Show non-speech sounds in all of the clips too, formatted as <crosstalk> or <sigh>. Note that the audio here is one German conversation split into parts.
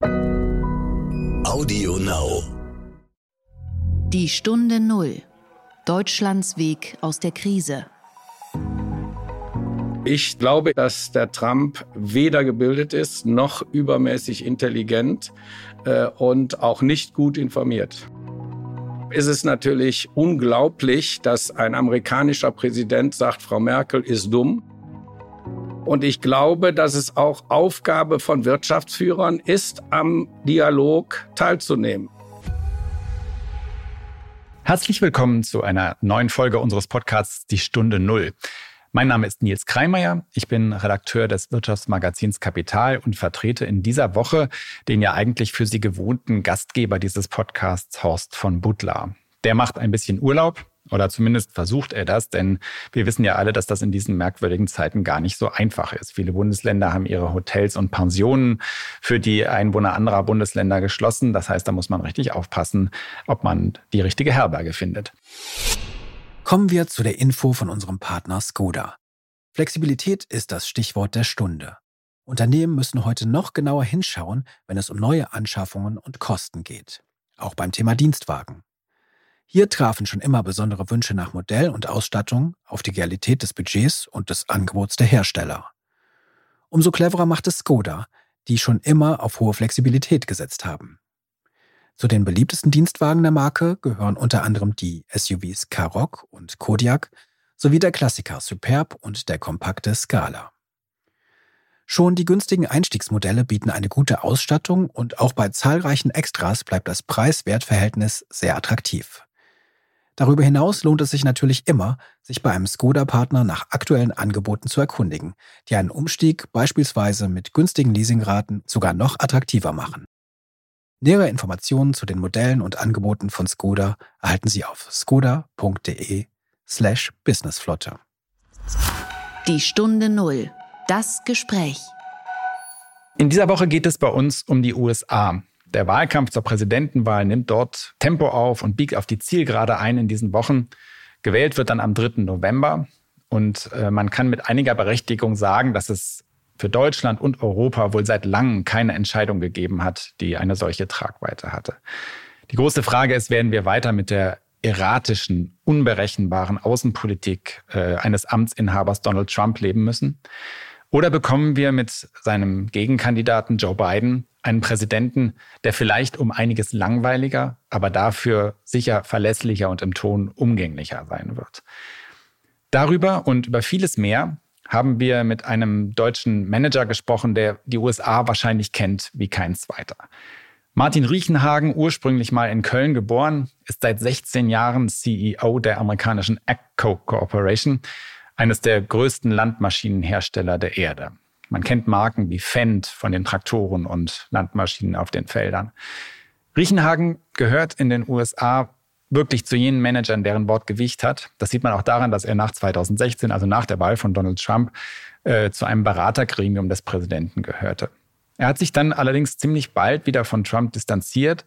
Audio Now. Die Stunde Null. Deutschlands Weg aus der Krise. Ich glaube, dass der Trump weder gebildet ist noch übermäßig intelligent äh, und auch nicht gut informiert. Es ist natürlich unglaublich, dass ein amerikanischer Präsident sagt, Frau Merkel ist dumm. Und ich glaube, dass es auch Aufgabe von Wirtschaftsführern ist, am Dialog teilzunehmen. Herzlich willkommen zu einer neuen Folge unseres Podcasts Die Stunde Null. Mein Name ist Nils Kreimeier. Ich bin Redakteur des Wirtschaftsmagazins Kapital und vertrete in dieser Woche den ja eigentlich für Sie gewohnten Gastgeber dieses Podcasts, Horst von Butler. Der macht ein bisschen Urlaub oder zumindest versucht er das, denn wir wissen ja alle, dass das in diesen merkwürdigen Zeiten gar nicht so einfach ist. Viele Bundesländer haben ihre Hotels und Pensionen für die Einwohner anderer Bundesländer geschlossen. Das heißt, da muss man richtig aufpassen, ob man die richtige Herberge findet. Kommen wir zu der Info von unserem Partner Skoda. Flexibilität ist das Stichwort der Stunde. Unternehmen müssen heute noch genauer hinschauen, wenn es um neue Anschaffungen und Kosten geht. Auch beim Thema Dienstwagen. Hier trafen schon immer besondere Wünsche nach Modell und Ausstattung auf die Realität des Budgets und des Angebots der Hersteller. Umso cleverer macht es Skoda, die schon immer auf hohe Flexibilität gesetzt haben. Zu den beliebtesten Dienstwagen der Marke gehören unter anderem die SUVs Karoq und Kodiak sowie der Klassiker Superb und der kompakte Scala. Schon die günstigen Einstiegsmodelle bieten eine gute Ausstattung und auch bei zahlreichen Extras bleibt das Preis-Wert-Verhältnis sehr attraktiv. Darüber hinaus lohnt es sich natürlich immer, sich bei einem Skoda-Partner nach aktuellen Angeboten zu erkundigen, die einen Umstieg beispielsweise mit günstigen Leasingraten sogar noch attraktiver machen. Nähere Informationen zu den Modellen und Angeboten von Skoda erhalten Sie auf skoda.de slash businessflotte. Die Stunde Null. Das Gespräch. In dieser Woche geht es bei uns um die USA. Der Wahlkampf zur Präsidentenwahl nimmt dort Tempo auf und biegt auf die Zielgerade ein in diesen Wochen. Gewählt wird dann am 3. November. Und äh, man kann mit einiger Berechtigung sagen, dass es für Deutschland und Europa wohl seit langem keine Entscheidung gegeben hat, die eine solche Tragweite hatte. Die große Frage ist, werden wir weiter mit der erratischen, unberechenbaren Außenpolitik äh, eines Amtsinhabers Donald Trump leben müssen? Oder bekommen wir mit seinem Gegenkandidaten Joe Biden einen Präsidenten, der vielleicht um einiges langweiliger, aber dafür sicher verlässlicher und im Ton umgänglicher sein wird? Darüber und über vieles mehr haben wir mit einem deutschen Manager gesprochen, der die USA wahrscheinlich kennt wie kein zweiter. Martin Riechenhagen, ursprünglich mal in Köln geboren, ist seit 16 Jahren CEO der amerikanischen ACCO Corporation, eines der größten Landmaschinenhersteller der Erde. Man kennt Marken wie Fendt von den Traktoren und Landmaschinen auf den Feldern. Riechenhagen gehört in den USA wirklich zu jenen Managern, deren Wort Gewicht hat. Das sieht man auch daran, dass er nach 2016, also nach der Wahl von Donald Trump, äh, zu einem Beratergremium des Präsidenten gehörte. Er hat sich dann allerdings ziemlich bald wieder von Trump distanziert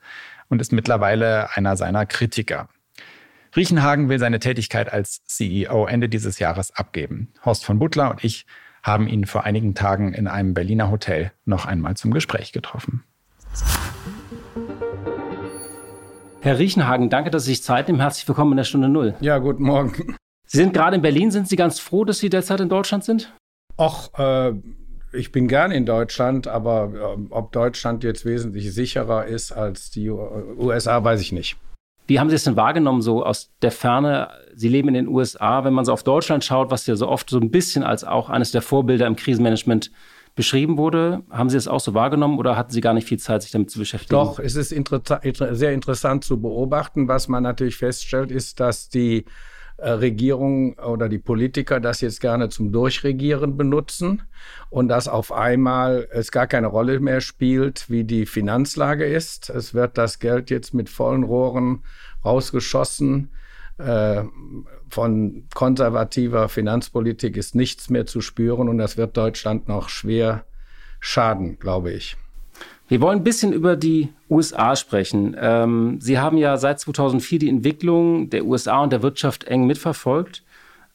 und ist mittlerweile einer seiner Kritiker. Riechenhagen will seine Tätigkeit als CEO Ende dieses Jahres abgeben. Horst von Butler und ich haben ihn vor einigen Tagen in einem Berliner Hotel noch einmal zum Gespräch getroffen. Herr Riechenhagen, danke, dass Sie sich Zeit nehmen. Herzlich willkommen in der Stunde Null. Ja, guten Morgen. Sie sind gerade in Berlin. Sind Sie ganz froh, dass Sie derzeit in Deutschland sind? Ach, äh, ich bin gern in Deutschland, aber äh, ob Deutschland jetzt wesentlich sicherer ist als die USA, weiß ich nicht. Wie haben Sie es denn wahrgenommen, so aus der Ferne? Sie leben in den USA. Wenn man so auf Deutschland schaut, was ja so oft so ein bisschen als auch eines der Vorbilder im Krisenmanagement beschrieben wurde. Haben Sie es auch so wahrgenommen oder hatten Sie gar nicht viel Zeit, sich damit zu beschäftigen? Doch, es ist inter sehr interessant zu beobachten. Was man natürlich feststellt, ist, dass die Regierung oder die Politiker das jetzt gerne zum Durchregieren benutzen und dass auf einmal es gar keine Rolle mehr spielt, wie die Finanzlage ist. Es wird das Geld jetzt mit vollen Rohren rausgeschossen. Äh, von konservativer Finanzpolitik ist nichts mehr zu spüren und das wird Deutschland noch schwer schaden, glaube ich. Wir wollen ein bisschen über die USA sprechen. Ähm, Sie haben ja seit 2004 die Entwicklung der USA und der Wirtschaft eng mitverfolgt.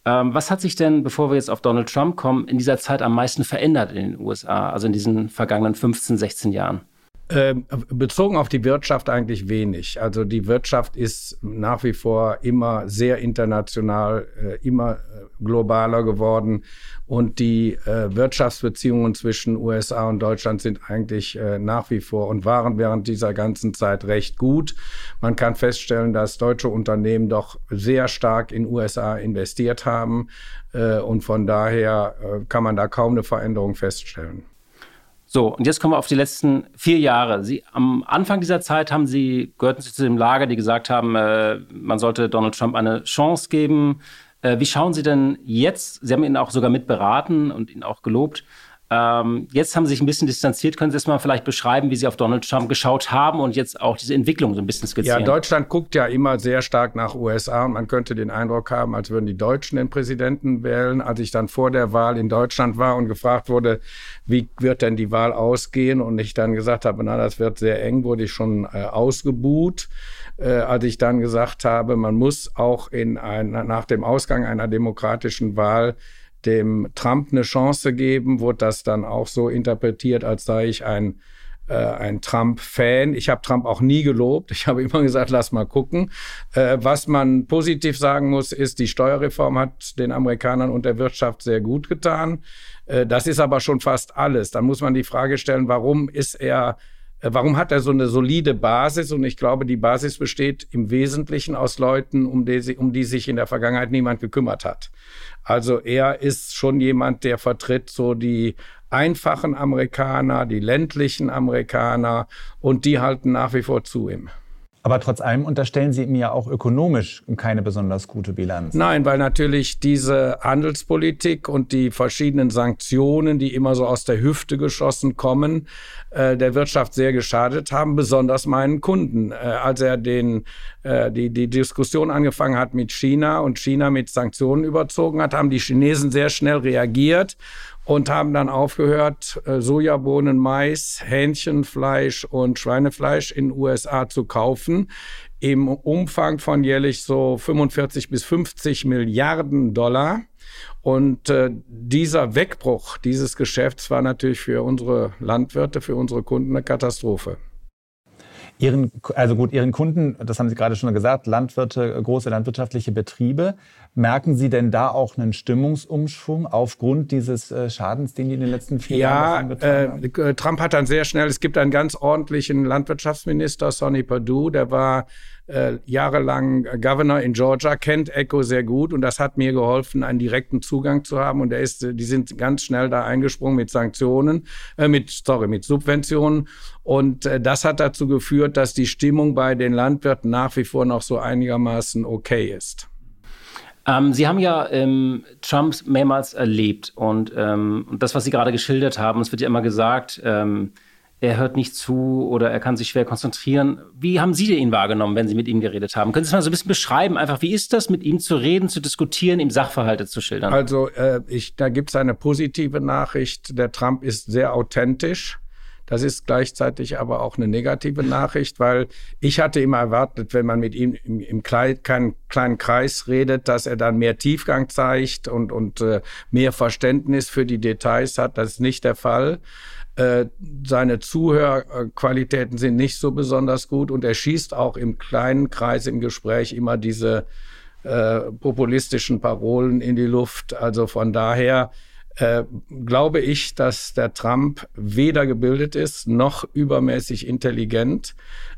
Ähm, was hat sich denn, bevor wir jetzt auf Donald Trump kommen, in dieser Zeit am meisten verändert in den USA, also in diesen vergangenen 15, 16 Jahren? Ähm, bezogen auf die Wirtschaft eigentlich wenig. Also die Wirtschaft ist nach wie vor immer sehr international, äh, immer äh, globaler geworden und die äh, Wirtschaftsbeziehungen zwischen USA und Deutschland sind eigentlich nach wie vor und waren während dieser ganzen Zeit recht gut. Man kann feststellen, dass deutsche Unternehmen doch sehr stark in USA investiert haben und von daher kann man da kaum eine Veränderung feststellen. So, und jetzt kommen wir auf die letzten vier Jahre. Sie, am Anfang dieser Zeit haben Sie, gehörten Sie zu dem Lager, die gesagt haben, äh, man sollte Donald Trump eine Chance geben. Äh, wie schauen Sie denn jetzt? Sie haben ihn auch sogar mitberaten und ihn auch gelobt. Ähm, jetzt haben Sie sich ein bisschen distanziert. Können Sie es mal vielleicht beschreiben, wie Sie auf Donald Trump geschaut haben und jetzt auch diese Entwicklung so ein bisschen skizzieren? Ja, Deutschland guckt ja immer sehr stark nach USA und man könnte den Eindruck haben, als würden die Deutschen den Präsidenten wählen. Als ich dann vor der Wahl in Deutschland war und gefragt wurde, wie wird denn die Wahl ausgehen und ich dann gesagt habe, na, das wird sehr eng, wurde ich schon äh, ausgebuht. Äh, als ich dann gesagt habe, man muss auch in ein, nach dem Ausgang einer demokratischen Wahl dem Trump eine Chance geben, wurde das dann auch so interpretiert, als sei ich ein äh, ein Trump-Fan. Ich habe Trump auch nie gelobt. Ich habe immer gesagt, lass mal gucken. Äh, was man positiv sagen muss, ist, die Steuerreform hat den Amerikanern und der Wirtschaft sehr gut getan. Äh, das ist aber schon fast alles. Dann muss man die Frage stellen, warum ist er Warum hat er so eine solide Basis? Und ich glaube, die Basis besteht im Wesentlichen aus Leuten, um die, um die sich in der Vergangenheit niemand gekümmert hat. Also er ist schon jemand, der vertritt so die einfachen Amerikaner, die ländlichen Amerikaner und die halten nach wie vor zu ihm. Aber trotz allem unterstellen Sie ihm ja auch ökonomisch keine besonders gute Bilanz. Nein, weil natürlich diese Handelspolitik und die verschiedenen Sanktionen, die immer so aus der Hüfte geschossen kommen, äh, der Wirtschaft sehr geschadet haben, besonders meinen Kunden. Äh, als er den, äh, die, die Diskussion angefangen hat mit China und China mit Sanktionen überzogen hat, haben die Chinesen sehr schnell reagiert und haben dann aufgehört, äh, Sojabohnen, Mais, Hähnchenfleisch und Schweinefleisch in den USA zu kaufen im Umfang von jährlich so 45 bis 50 Milliarden Dollar. Und äh, dieser Wegbruch dieses Geschäfts war natürlich für unsere Landwirte, für unsere Kunden eine Katastrophe. Ihren, also gut, Ihren Kunden, das haben Sie gerade schon gesagt, Landwirte, große landwirtschaftliche Betriebe. Merken Sie denn da auch einen Stimmungsumschwung aufgrund dieses äh, Schadens, den die in den letzten vier ja, Jahren getan haben? Äh, Trump hat dann sehr schnell, es gibt einen ganz ordentlichen Landwirtschaftsminister, Sonny Perdue, der war äh, jahrelang Governor in Georgia, kennt Echo sehr gut und das hat mir geholfen, einen direkten Zugang zu haben. Und er ist, die sind ganz schnell da eingesprungen mit Sanktionen, äh, mit, sorry, mit Subventionen. Und äh, das hat dazu geführt, dass die Stimmung bei den Landwirten nach wie vor noch so einigermaßen okay ist. Ähm, Sie haben ja ähm, Trump mehrmals erlebt und, ähm, das, was Sie gerade geschildert haben, es wird ja immer gesagt, ähm, er hört nicht zu oder er kann sich schwer konzentrieren. Wie haben Sie ihn wahrgenommen, wenn Sie mit ihm geredet haben? Können Sie es mal so ein bisschen beschreiben? Einfach, wie ist das, mit ihm zu reden, zu diskutieren, ihm Sachverhalte zu schildern? Also, äh, ich, da gibt es eine positive Nachricht. Der Trump ist sehr authentisch. Das ist gleichzeitig aber auch eine negative Nachricht, weil ich hatte immer erwartet, wenn man mit ihm im, im kleinen, kleinen Kreis redet, dass er dann mehr Tiefgang zeigt und, und äh, mehr Verständnis für die Details hat. Das ist nicht der Fall. Äh, seine Zuhörqualitäten sind nicht so besonders gut und er schießt auch im kleinen Kreis im Gespräch immer diese äh, populistischen Parolen in die Luft. Also von daher äh, glaube ich, dass der Trump weder gebildet ist noch übermäßig intelligent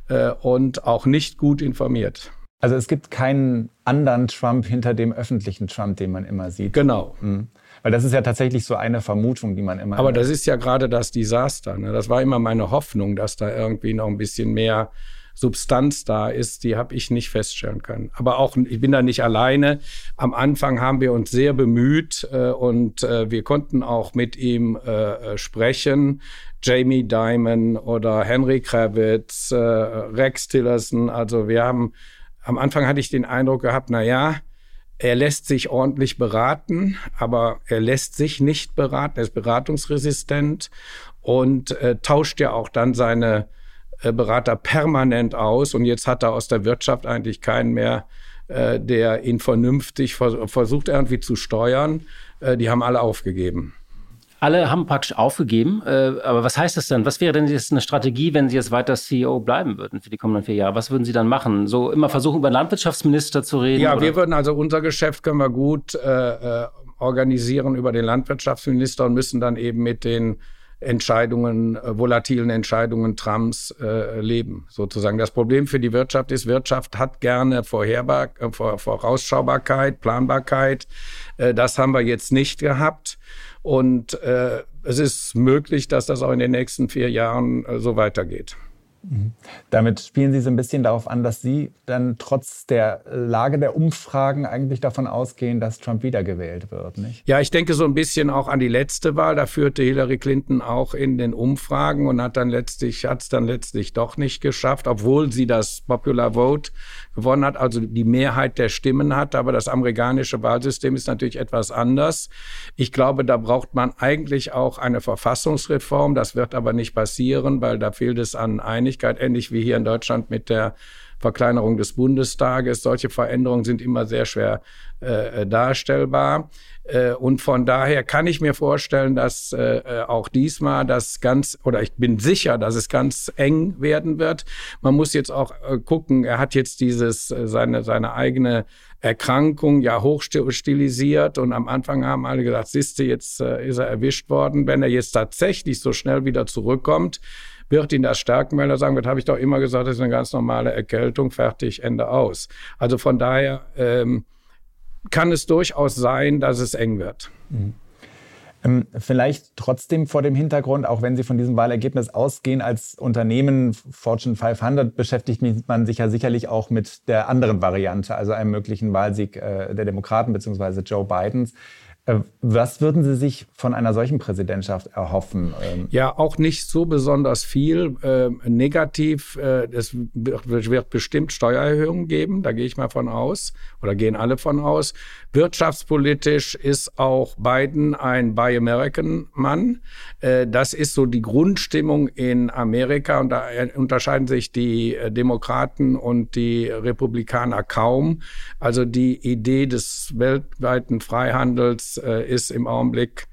äh, und auch nicht gut informiert. Also es gibt keinen anderen Trump hinter dem öffentlichen Trump, den man immer sieht. Genau. Mhm. Weil das ist ja tatsächlich so eine Vermutung, die man immer. Aber das ist ja gerade das Desaster. Ne? Das war immer meine Hoffnung, dass da irgendwie noch ein bisschen mehr Substanz da ist, die habe ich nicht feststellen können. Aber auch, ich bin da nicht alleine. Am Anfang haben wir uns sehr bemüht äh, und äh, wir konnten auch mit ihm äh, äh sprechen. Jamie Dimon oder Henry Kravitz, äh, Rex Tillerson. Also wir haben, am Anfang hatte ich den Eindruck gehabt, na ja, er lässt sich ordentlich beraten, aber er lässt sich nicht beraten. Er ist beratungsresistent und äh, tauscht ja auch dann seine Berater permanent aus. Und jetzt hat er aus der Wirtschaft eigentlich keinen mehr, äh, der ihn vernünftig vers versucht irgendwie zu steuern. Äh, die haben alle aufgegeben. Alle haben praktisch aufgegeben. Äh, aber was heißt das denn? Was wäre denn jetzt eine Strategie, wenn Sie jetzt weiter CEO bleiben würden für die kommenden vier Jahre? Was würden Sie dann machen? So immer versuchen, über Landwirtschaftsminister zu reden? Ja, oder? wir würden also unser Geschäft können wir gut äh, äh, organisieren über den Landwirtschaftsminister und müssen dann eben mit den Entscheidungen, äh, volatilen Entscheidungen Trumps äh, leben, sozusagen. Das Problem für die Wirtschaft ist, Wirtschaft hat gerne Vorherbar äh, Vorausschaubarkeit, Planbarkeit. Äh, das haben wir jetzt nicht gehabt. Und äh, es ist möglich, dass das auch in den nächsten vier Jahren äh, so weitergeht. Mhm. Damit spielen Sie so ein bisschen darauf an, dass Sie dann trotz der Lage der Umfragen eigentlich davon ausgehen, dass Trump wiedergewählt wird, nicht? Ja, ich denke so ein bisschen auch an die letzte Wahl. Da führte Hillary Clinton auch in den Umfragen und hat dann letztlich, hat es dann letztlich doch nicht geschafft, obwohl sie das Popular Vote gewonnen hat, also die Mehrheit der Stimmen hat. Aber das amerikanische Wahlsystem ist natürlich etwas anders. Ich glaube, da braucht man eigentlich auch eine Verfassungsreform. Das wird aber nicht passieren, weil da fehlt es an Einigkeit, ähnlich wie hier in Deutschland mit der Verkleinerung des Bundestages. Solche Veränderungen sind immer sehr schwer äh, darstellbar. Äh, und von daher kann ich mir vorstellen, dass äh, äh, auch diesmal das ganz, oder ich bin sicher, dass es ganz eng werden wird. Man muss jetzt auch äh, gucken, er hat jetzt dieses, äh, seine, seine eigene Erkrankung ja hochstilisiert und am Anfang haben alle gesagt, siehste, jetzt ist er erwischt worden. Wenn er jetzt tatsächlich so schnell wieder zurückkommt, wird ihn das stärken, weil er sagen wird, habe ich doch immer gesagt, das ist eine ganz normale Erkältung, fertig, Ende aus. Also von daher ähm, kann es durchaus sein, dass es eng wird. Mhm. Ähm, vielleicht trotzdem vor dem Hintergrund, auch wenn Sie von diesem Wahlergebnis ausgehen, als Unternehmen Fortune 500 beschäftigt man sich ja sicherlich auch mit der anderen Variante, also einem möglichen Wahlsieg äh, der Demokraten bzw. Joe Bidens. Äh, was würden Sie sich von einer solchen Präsidentschaft erhoffen? Ähm, ja, auch nicht so besonders viel. Äh, negativ, äh, es wird, bestimmt Steuererhöhungen geben, da gehe ich mal von aus, oder gehen alle von aus. Wirtschaftspolitisch ist auch Biden ein Buy American-Mann. Äh, das ist so die Grundstimmung in Amerika und da unterscheiden sich die Demokraten und die Republikaner kaum. Also die Idee des weltweiten Freihandels ist im Augenblick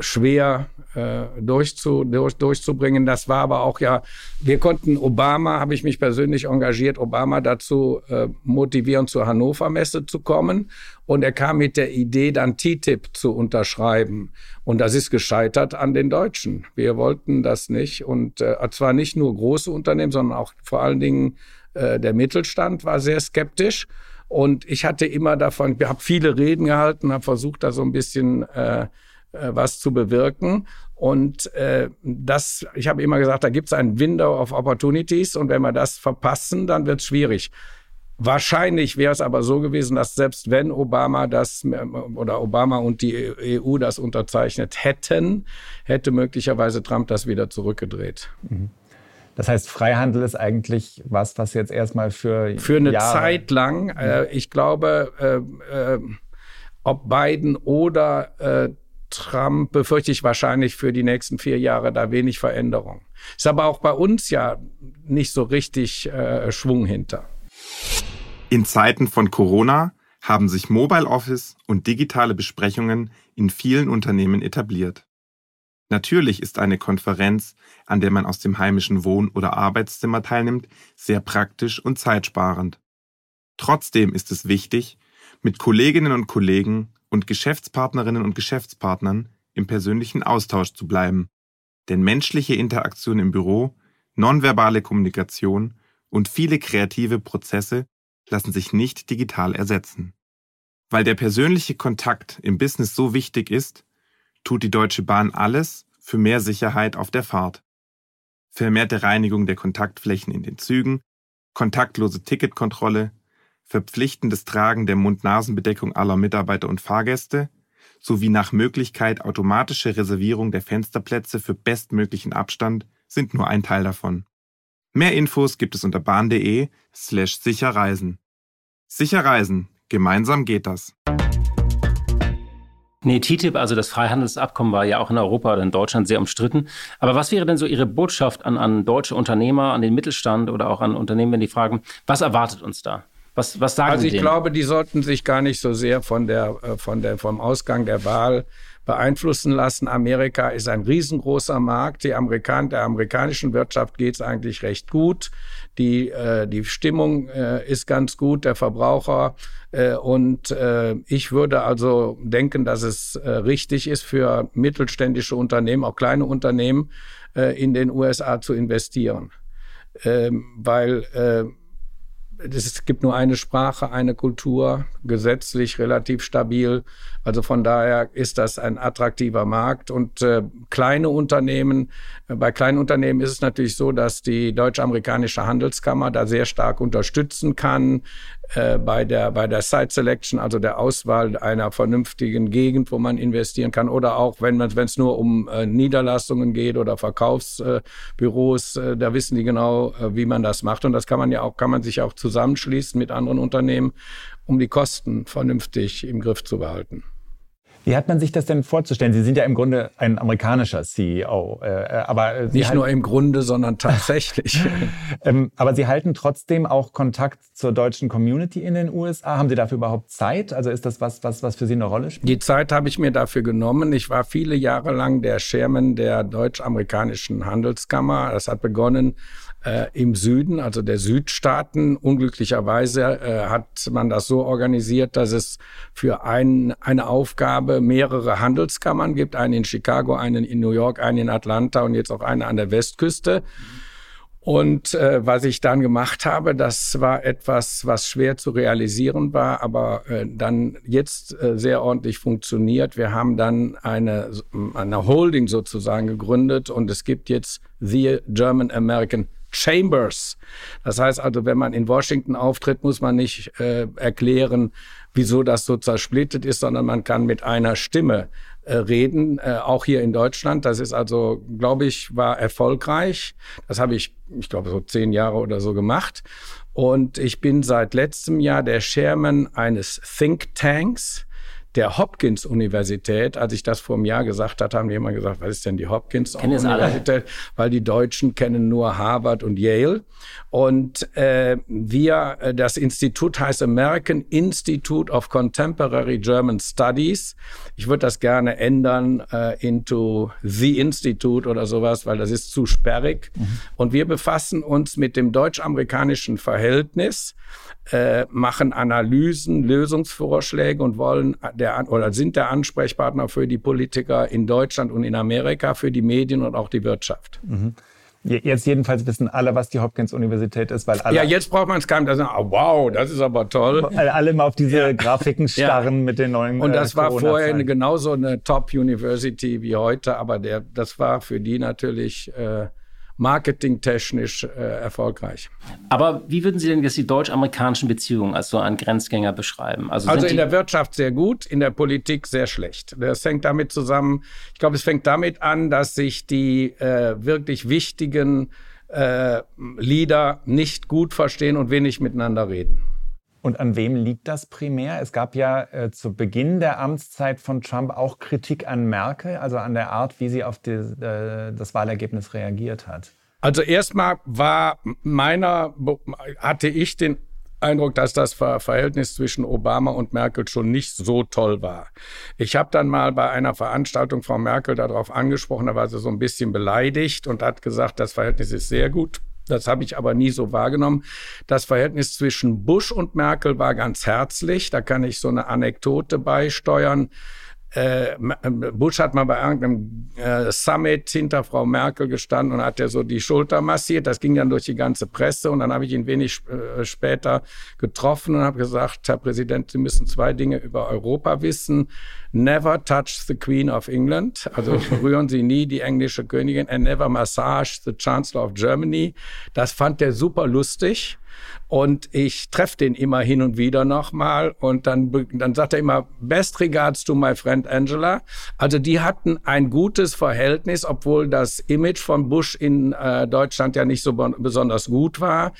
schwer äh, durchzu, durch, durchzubringen. Das war aber auch ja, wir konnten Obama, habe ich mich persönlich engagiert, Obama dazu äh, motivieren, zur Hannover Messe zu kommen. Und er kam mit der Idee, dann TTIP zu unterschreiben. Und das ist gescheitert an den Deutschen. Wir wollten das nicht. Und äh, zwar nicht nur große Unternehmen, sondern auch vor allen Dingen äh, der Mittelstand war sehr skeptisch. Und ich hatte immer davon, ich habe viele Reden gehalten, habe versucht, da so ein bisschen äh, äh, was zu bewirken. Und äh, das, ich habe immer gesagt, da gibt es ein Window of Opportunities und wenn wir das verpassen, dann wird es schwierig. Wahrscheinlich wäre es aber so gewesen, dass selbst wenn Obama das oder Obama und die EU das unterzeichnet hätten, hätte möglicherweise Trump das wieder zurückgedreht. Mhm. Das heißt, Freihandel ist eigentlich was, was jetzt erstmal für für eine Jahre Zeit lang. Äh, ich glaube, äh, äh, ob Biden oder äh, Trump befürchte ich wahrscheinlich für die nächsten vier Jahre da wenig Veränderung. Ist aber auch bei uns ja nicht so richtig äh, Schwung hinter. In Zeiten von Corona haben sich Mobile Office und digitale Besprechungen in vielen Unternehmen etabliert. Natürlich ist eine Konferenz, an der man aus dem heimischen Wohn- oder Arbeitszimmer teilnimmt, sehr praktisch und zeitsparend. Trotzdem ist es wichtig, mit Kolleginnen und Kollegen und Geschäftspartnerinnen und Geschäftspartnern im persönlichen Austausch zu bleiben. Denn menschliche Interaktion im Büro, nonverbale Kommunikation und viele kreative Prozesse lassen sich nicht digital ersetzen. Weil der persönliche Kontakt im Business so wichtig ist, tut die Deutsche Bahn alles für mehr Sicherheit auf der Fahrt. Vermehrte Reinigung der Kontaktflächen in den Zügen, kontaktlose Ticketkontrolle, verpflichtendes Tragen der Mund-Nasen-Bedeckung aller Mitarbeiter und Fahrgäste sowie nach Möglichkeit automatische Reservierung der Fensterplätze für bestmöglichen Abstand sind nur ein Teil davon. Mehr Infos gibt es unter bahn.de slash sicherreisen. Sicher reisen, gemeinsam geht das. Nee, TTIP, also das Freihandelsabkommen, war ja auch in Europa oder in Deutschland sehr umstritten. Aber was wäre denn so Ihre Botschaft an, an deutsche Unternehmer, an den Mittelstand oder auch an Unternehmen, wenn die fragen, was erwartet uns da? Was, was sagen also Sie? Also ich denen? glaube, die sollten sich gar nicht so sehr von der, äh, von der, vom Ausgang der Wahl beeinflussen lassen. Amerika ist ein riesengroßer Markt. Die Amerikan der amerikanischen Wirtschaft geht es eigentlich recht gut. Die, äh, die Stimmung äh, ist ganz gut, der Verbraucher. Äh, und äh, ich würde also denken, dass es äh, richtig ist für mittelständische Unternehmen, auch kleine Unternehmen, äh, in den USA zu investieren. Ähm, weil es gibt nur eine Sprache, eine Kultur, gesetzlich relativ stabil. Also von daher ist das ein attraktiver Markt. Und äh, kleine Unternehmen, äh, bei kleinen Unternehmen ist es natürlich so, dass die deutsch-amerikanische Handelskammer da sehr stark unterstützen kann äh, bei der, bei der Site Selection, also der Auswahl einer vernünftigen Gegend, wo man investieren kann. Oder auch, wenn es nur um äh, Niederlassungen geht oder Verkaufsbüros, äh, da wissen die genau, äh, wie man das macht. Und das kann man ja auch, kann man sich auch zusammenschließen mit anderen Unternehmen, um die Kosten vernünftig im Griff zu behalten. Wie hat man sich das denn vorzustellen? Sie sind ja im Grunde ein amerikanischer CEO, äh, äh, aber äh, Sie nicht nur im Grunde, sondern tatsächlich. <laughs> ähm, aber Sie halten trotzdem auch Kontakt zur deutschen Community in den USA. Haben Sie dafür überhaupt Zeit? Also ist das was, was, was für Sie eine Rolle spielt? Die Zeit habe ich mir dafür genommen. Ich war viele Jahre lang der Chairman der deutsch-amerikanischen Handelskammer. Das hat begonnen äh, im Süden, also der Südstaaten. Unglücklicherweise äh, hat man das so organisiert, dass es für ein, eine Aufgabe mehrere Handelskammern gibt. Einen in Chicago, einen in New York, einen in Atlanta und jetzt auch eine an der Westküste. Und äh, was ich dann gemacht habe, das war etwas, was schwer zu realisieren war, aber äh, dann jetzt äh, sehr ordentlich funktioniert. Wir haben dann eine, eine Holding sozusagen gegründet und es gibt jetzt The German American Chambers. Das heißt also, wenn man in Washington auftritt, muss man nicht äh, erklären, wieso das so zersplittet ist, sondern man kann mit einer Stimme äh, reden, äh, auch hier in Deutschland. Das ist also, glaube ich, war erfolgreich. Das habe ich, ich glaube, so zehn Jahre oder so gemacht. Und ich bin seit letztem Jahr der Chairman eines Think Tanks der Hopkins-Universität, als ich das vor einem Jahr gesagt hatte, haben die immer gesagt, was ist denn die Hopkins-Universität? Weil die Deutschen kennen nur Harvard und Yale. Und äh, wir, äh, das Institut heißt American Institute of Contemporary German Studies. Ich würde das gerne ändern äh, into The Institute oder sowas, weil das ist zu sperrig. Mhm. Und wir befassen uns mit dem deutsch-amerikanischen Verhältnis äh, machen Analysen, Lösungsvorschläge und wollen der oder sind der Ansprechpartner für die Politiker in Deutschland und in Amerika, für die Medien und auch die Wirtschaft. Mhm. Jetzt jedenfalls wissen alle, was die Hopkins-Universität ist, weil alle. Ja, jetzt braucht man es gar nicht. sagen, oh, wow, das ist aber toll. Weil alle immer auf diese ja. Grafiken starren ja. mit den neuen. Und das äh, war vorher eine, genauso eine Top-University wie heute, aber der, das war für die natürlich äh, marketingtechnisch äh, erfolgreich. Aber wie würden Sie denn jetzt die deutsch-amerikanischen Beziehungen als so ein Grenzgänger beschreiben? Also, also in der Wirtschaft sehr gut, in der Politik sehr schlecht. Das hängt damit zusammen, ich glaube, es fängt damit an, dass sich die äh, wirklich wichtigen äh, Leader nicht gut verstehen und wenig miteinander reden. Und an wem liegt das primär? Es gab ja äh, zu Beginn der Amtszeit von Trump auch Kritik an Merkel, also an der Art, wie sie auf die, äh, das Wahlergebnis reagiert hat. Also erstmal war meiner, hatte ich den Eindruck, dass das Verhältnis zwischen Obama und Merkel schon nicht so toll war. Ich habe dann mal bei einer Veranstaltung Frau Merkel darauf angesprochen, da war sie so ein bisschen beleidigt und hat gesagt, das Verhältnis ist sehr gut. Das habe ich aber nie so wahrgenommen. Das Verhältnis zwischen Bush und Merkel war ganz herzlich. Da kann ich so eine Anekdote beisteuern. Äh, Bush hat mal bei irgendeinem äh, Summit hinter Frau Merkel gestanden und hat er so die Schulter massiert. Das ging dann durch die ganze Presse und dann habe ich ihn wenig äh, später getroffen und habe gesagt, Herr Präsident, Sie müssen zwei Dinge über Europa wissen. Never touch the Queen of England, also <laughs> berühren Sie nie die englische Königin, and never massage the Chancellor of Germany. Das fand er super lustig. Und ich treffe den immer hin und wieder nochmal. Und dann, dann sagt er immer, best regards to my friend Angela. Also die hatten ein gutes Verhältnis, obwohl das Image von Bush in äh, Deutschland ja nicht so besonders gut war.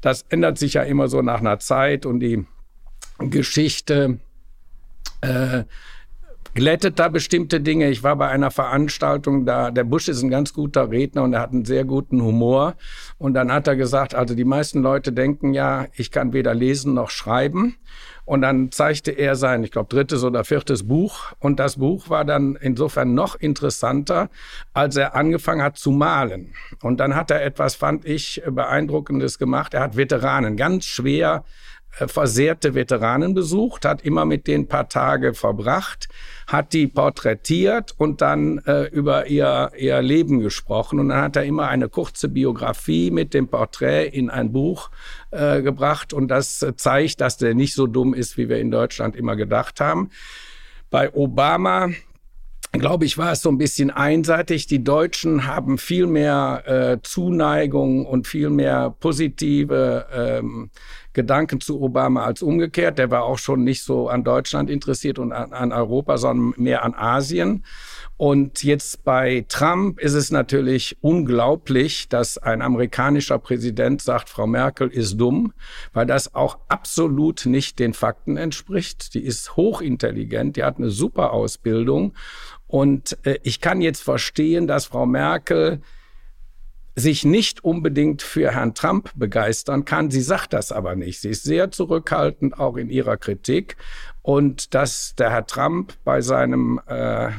Das ändert sich ja immer so nach einer Zeit und die Geschichte äh, glättet da bestimmte Dinge. Ich war bei einer Veranstaltung da, der Bush ist ein ganz guter Redner und er hat einen sehr guten Humor. Und dann hat er gesagt, also die meisten Leute denken ja, ich kann weder lesen noch schreiben. Und dann zeigte er sein, ich glaube, drittes oder viertes Buch. Und das Buch war dann insofern noch interessanter, als er angefangen hat zu malen. Und dann hat er etwas, fand ich, beeindruckendes gemacht. Er hat Veteranen ganz schwer versehrte Veteranen besucht, hat immer mit denen paar Tage verbracht, hat die porträtiert und dann äh, über ihr, ihr Leben gesprochen. Und dann hat er immer eine kurze Biografie mit dem Porträt in ein Buch äh, gebracht. Und das zeigt, dass der nicht so dumm ist, wie wir in Deutschland immer gedacht haben. Bei Obama glaube ich, war es so ein bisschen einseitig. Die Deutschen haben viel mehr äh, Zuneigung und viel mehr positive ähm, Gedanken zu Obama als umgekehrt. Der war auch schon nicht so an Deutschland interessiert und an, an Europa, sondern mehr an Asien. Und jetzt bei Trump ist es natürlich unglaublich, dass ein amerikanischer Präsident sagt, Frau Merkel ist dumm, weil das auch absolut nicht den Fakten entspricht. Die ist hochintelligent, die hat eine super Ausbildung und äh, ich kann jetzt verstehen, dass Frau Merkel sich nicht unbedingt für Herrn Trump begeistern kann. Sie sagt das aber nicht. Sie ist sehr zurückhaltend auch in ihrer Kritik. Und dass der Herr Trump bei seinem äh,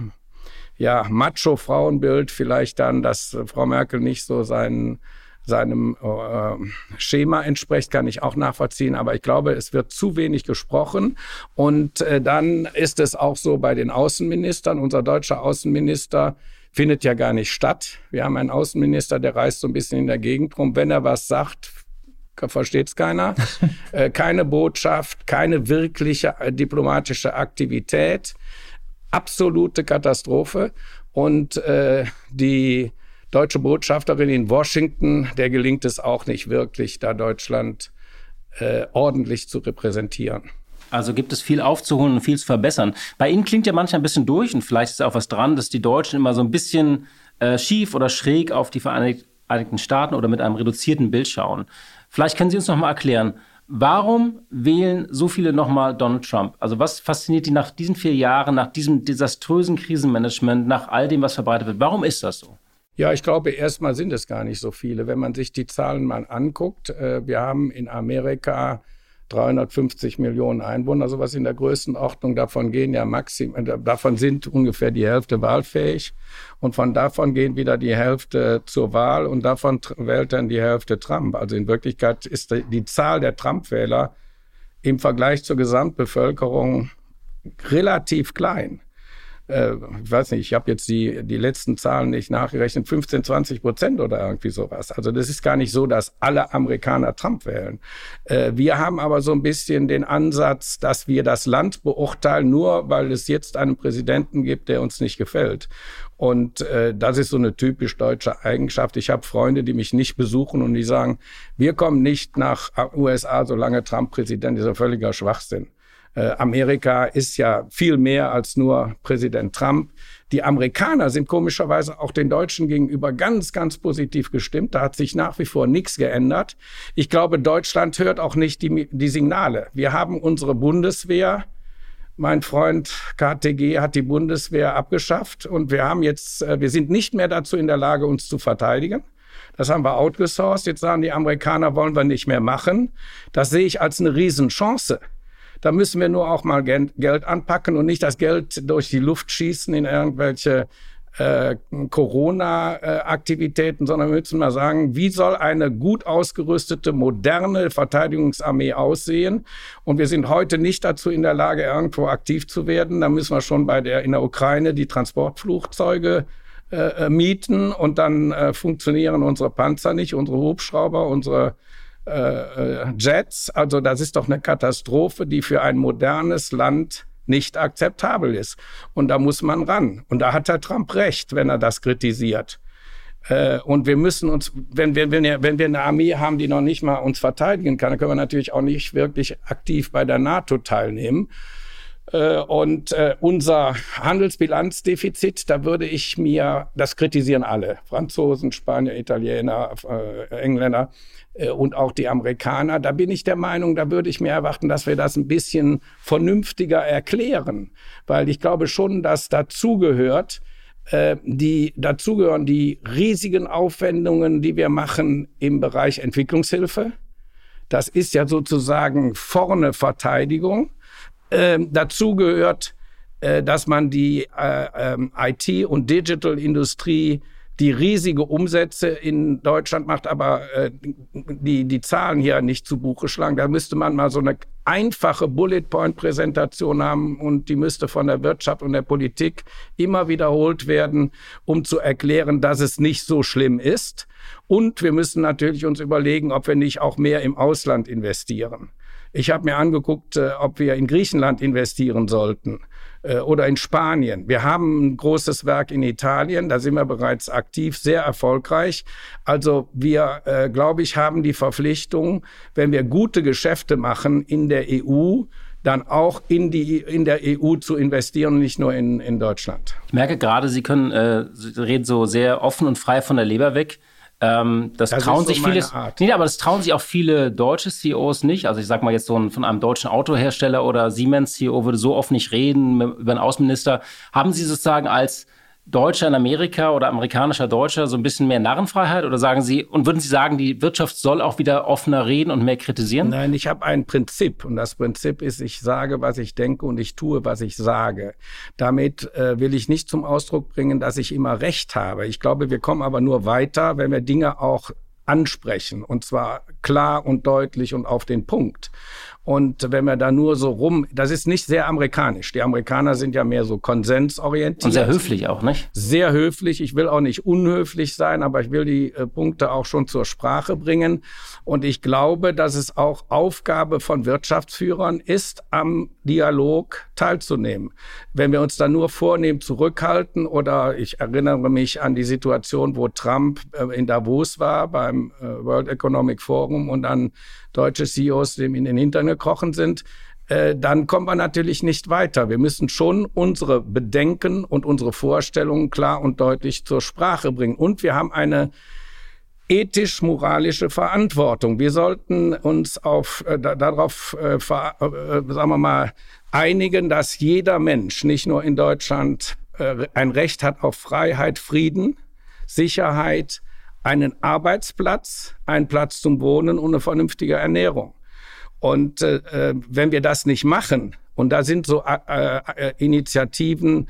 ja, Macho-Frauenbild vielleicht dann, dass Frau Merkel nicht so seinen seinem äh, Schema entspricht, kann ich auch nachvollziehen. Aber ich glaube, es wird zu wenig gesprochen. Und äh, dann ist es auch so bei den Außenministern. Unser deutscher Außenminister findet ja gar nicht statt. Wir haben einen Außenminister, der reist so ein bisschen in der Gegend rum. Wenn er was sagt, versteht es keiner. <laughs> äh, keine Botschaft, keine wirkliche äh, diplomatische Aktivität. Absolute Katastrophe. Und äh, die deutsche Botschafterin in Washington, der gelingt es auch nicht wirklich, da Deutschland äh, ordentlich zu repräsentieren. Also gibt es viel aufzuholen und viel zu verbessern. Bei Ihnen klingt ja manchmal ein bisschen durch und vielleicht ist auch was dran, dass die Deutschen immer so ein bisschen äh, schief oder schräg auf die Vereinigten Staaten oder mit einem reduzierten Bild schauen. Vielleicht können Sie uns noch mal erklären, warum wählen so viele noch mal Donald Trump? Also was fasziniert die nach diesen vier Jahren, nach diesem desaströsen Krisenmanagement, nach all dem, was verbreitet wird? Warum ist das so? Ja, ich glaube, erstmal sind es gar nicht so viele. Wenn man sich die Zahlen mal anguckt, äh, wir haben in Amerika 350 Millionen Einwohner, sowas in der Größenordnung. Davon gehen ja maximal, äh, davon sind ungefähr die Hälfte wahlfähig. Und von davon gehen wieder die Hälfte zur Wahl und davon wählt dann die Hälfte Trump. Also in Wirklichkeit ist die Zahl der Trump-Wähler im Vergleich zur Gesamtbevölkerung relativ klein äh, ich weiß nicht, ich habe jetzt die, die letzten Zahlen nicht nachgerechnet, 15, 20 Prozent oder irgendwie sowas. Also das ist gar nicht so, dass alle Amerikaner Trump wählen. Äh, wir haben aber so ein bisschen den Ansatz, dass wir das Land beurteilen, nur weil es jetzt einen Präsidenten gibt, der uns nicht gefällt. Und äh, das ist so eine typisch deutsche Eigenschaft. Ich habe Freunde, die mich nicht besuchen und die sagen, wir kommen nicht nach USA, solange Trump Präsident ist. Ist ein völliger Schwachsinn. Äh, Amerika ist ja viel mehr als nur Präsident Trump. Die Amerikaner sind komischerweise auch den Deutschen gegenüber ganz, ganz positiv gestimmt. Da hat sich nach wie vor nichts geändert. Ich glaube, Deutschland hört auch nicht die, die Signale. Wir haben unsere Bundeswehr. Mein Freund KTG hat die Bundeswehr abgeschafft und wir haben jetzt, äh, wir sind nicht mehr dazu in der Lage, uns zu verteidigen. Das haben wir outgesourced. Jetzt sagen die Amerikaner, wollen wir nicht mehr machen. Das sehe ich als eine Riesenchance. Da müssen wir nur auch mal Geld anpacken und nicht das Geld durch die Luft schießen in irgendwelche äh, Corona-Aktivitäten, sondern wir müssen mal sagen, wie soll eine gut ausgerüstete, moderne Verteidigungsarmee aussehen? Und wir sind heute nicht dazu in der Lage, irgendwo aktiv zu werden. Da müssen wir schon bei der in der Ukraine die Transportflugzeuge äh, mieten und dann äh, funktionieren unsere Panzer nicht, unsere Hubschrauber, unsere äh, äh, Jets. Also das ist doch eine Katastrophe, die für ein modernes Land nicht akzeptabel ist. Und da muss man ran. Und da hat Herr Trump recht, wenn er das kritisiert. Äh, und wir müssen uns, wenn wir, wenn, wir, wenn wir eine Armee haben, die noch nicht mal uns verteidigen kann, dann können wir natürlich auch nicht wirklich aktiv bei der NATO teilnehmen. Äh, und äh, unser Handelsbilanzdefizit, da würde ich mir, das kritisieren alle, Franzosen, Spanier, Italiener, äh, Engländer und auch die Amerikaner. Da bin ich der Meinung, da würde ich mir erwarten, dass wir das ein bisschen vernünftiger erklären, weil ich glaube schon, dass dazugehört, die dazugehören die riesigen Aufwendungen, die wir machen im Bereich Entwicklungshilfe. Das ist ja sozusagen vorne Verteidigung. Ähm, dazu gehört, äh, dass man die äh, ähm, IT- und Digital-Industrie die riesige Umsätze in Deutschland macht, aber äh, die, die Zahlen hier nicht zu Buche schlagen. Da müsste man mal so eine einfache Bullet-Point-Präsentation haben und die müsste von der Wirtschaft und der Politik immer wiederholt werden, um zu erklären, dass es nicht so schlimm ist. Und wir müssen natürlich uns überlegen, ob wir nicht auch mehr im Ausland investieren. Ich habe mir angeguckt, äh, ob wir in Griechenland investieren sollten äh, oder in Spanien. Wir haben ein großes Werk in Italien, da sind wir bereits aktiv, sehr erfolgreich. Also wir, äh, glaube ich, haben die Verpflichtung, wenn wir gute Geschäfte machen in der EU, dann auch in, die, in der EU zu investieren, nicht nur in, in Deutschland. Ich merke gerade, Sie können, äh, Sie reden so sehr offen und frei von der Leber weg. Ähm, das, das, trauen sich so viele. Nee, aber das trauen sich auch viele deutsche CEOs nicht. Also ich sag mal jetzt so ein, von einem deutschen Autohersteller oder Siemens CEO würde so oft nicht reden über einen Außenminister. Haben Sie sozusagen als Deutscher in Amerika oder amerikanischer Deutscher so ein bisschen mehr Narrenfreiheit? Oder sagen Sie, und würden Sie sagen, die Wirtschaft soll auch wieder offener reden und mehr kritisieren? Nein, ich habe ein Prinzip. Und das Prinzip ist, ich sage, was ich denke und ich tue, was ich sage. Damit äh, will ich nicht zum Ausdruck bringen, dass ich immer Recht habe. Ich glaube, wir kommen aber nur weiter, wenn wir Dinge auch ansprechen. Und zwar klar und deutlich und auf den Punkt. Und wenn wir da nur so rum, das ist nicht sehr amerikanisch. Die Amerikaner sind ja mehr so konsensorientiert. Und sehr höflich auch, nicht? Sehr höflich. Ich will auch nicht unhöflich sein, aber ich will die äh, Punkte auch schon zur Sprache bringen. Und ich glaube, dass es auch Aufgabe von Wirtschaftsführern ist, am Dialog teilzunehmen. Wenn wir uns da nur vornehmen, zurückhalten oder ich erinnere mich an die Situation, wo Trump äh, in Davos war beim äh, World Economic Forum und dann deutsche CEOs dem in den Hintern gekrochen sind, äh, dann kommen wir natürlich nicht weiter. Wir müssen schon unsere Bedenken und unsere Vorstellungen klar und deutlich zur Sprache bringen. Und wir haben eine ethisch-moralische Verantwortung. Wir sollten uns auf, äh, darauf, äh, äh, sagen wir mal, einigen, dass jeder Mensch, nicht nur in Deutschland, äh, ein Recht hat auf Freiheit, Frieden, Sicherheit, einen Arbeitsplatz, einen Platz zum Wohnen und eine vernünftige Ernährung. Und äh, äh, wenn wir das nicht machen, und da sind so äh, äh, Initiativen,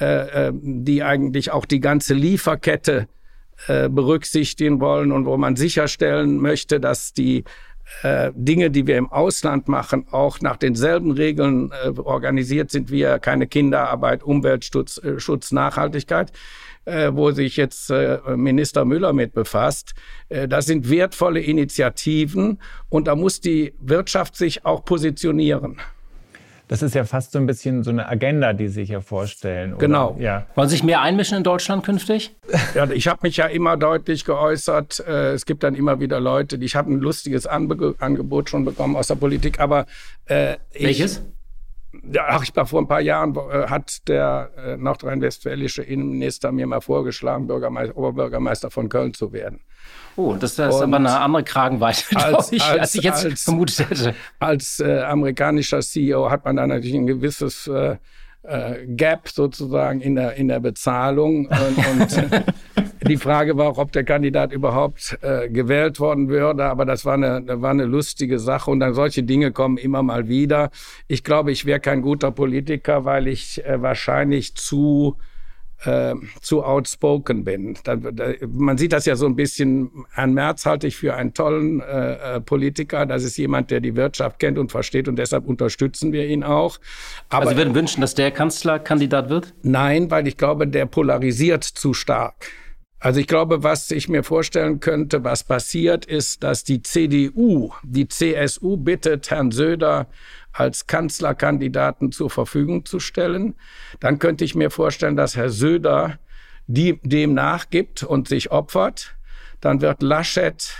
äh, äh, die eigentlich auch die ganze Lieferkette äh, berücksichtigen wollen und wo man sicherstellen möchte, dass die äh, Dinge, die wir im Ausland machen, auch nach denselben Regeln äh, organisiert sind wie keine Kinderarbeit, Umweltschutz, äh, Schutz, Nachhaltigkeit äh, wo sich jetzt äh, Minister Müller mit befasst. Äh, das sind wertvolle Initiativen und da muss die Wirtschaft sich auch positionieren. Das ist ja fast so ein bisschen so eine Agenda, die Sie sich ja vorstellen. Oder? Genau. Ja. Wollen Sie sich mehr einmischen in Deutschland künftig? Ja, ich habe mich ja immer deutlich geäußert. Äh, es gibt dann immer wieder Leute, die ich habe ein lustiges Angebot schon bekommen aus der Politik, aber äh, Welches? Ich, ja, ach, ich war vor ein paar Jahren, äh, hat der äh, nordrhein-westfälische Innenminister mir mal vorgeschlagen, Bürgermeister, Oberbürgermeister von Köln zu werden. Oh, das ist aber eine andere Kragenweite, als, ich, als, als ich jetzt als, vermutet hätte. Als äh, amerikanischer CEO hat man da natürlich ein gewisses äh, äh, Gap sozusagen in der, in der Bezahlung. Und, und <laughs> die Frage war auch, ob der Kandidat überhaupt äh, gewählt worden würde. Aber das war eine, war eine lustige Sache. Und dann solche Dinge kommen immer mal wieder. Ich glaube, ich wäre kein guter Politiker, weil ich äh, wahrscheinlich zu äh, zu outspoken bin. Da, da, man sieht das ja so ein bisschen, Herrn Merz halte ich für einen tollen äh, äh, Politiker. Das ist jemand, der die Wirtschaft kennt und versteht und deshalb unterstützen wir ihn auch. Aber also Sie würden wünschen, dass der Kanzlerkandidat wird? Nein, weil ich glaube, der polarisiert zu stark. Also ich glaube, was ich mir vorstellen könnte, was passiert, ist, dass die CDU, die CSU bittet Herrn Söder als Kanzlerkandidaten zur Verfügung zu stellen. Dann könnte ich mir vorstellen, dass Herr Söder die, dem nachgibt und sich opfert. Dann wird Laschet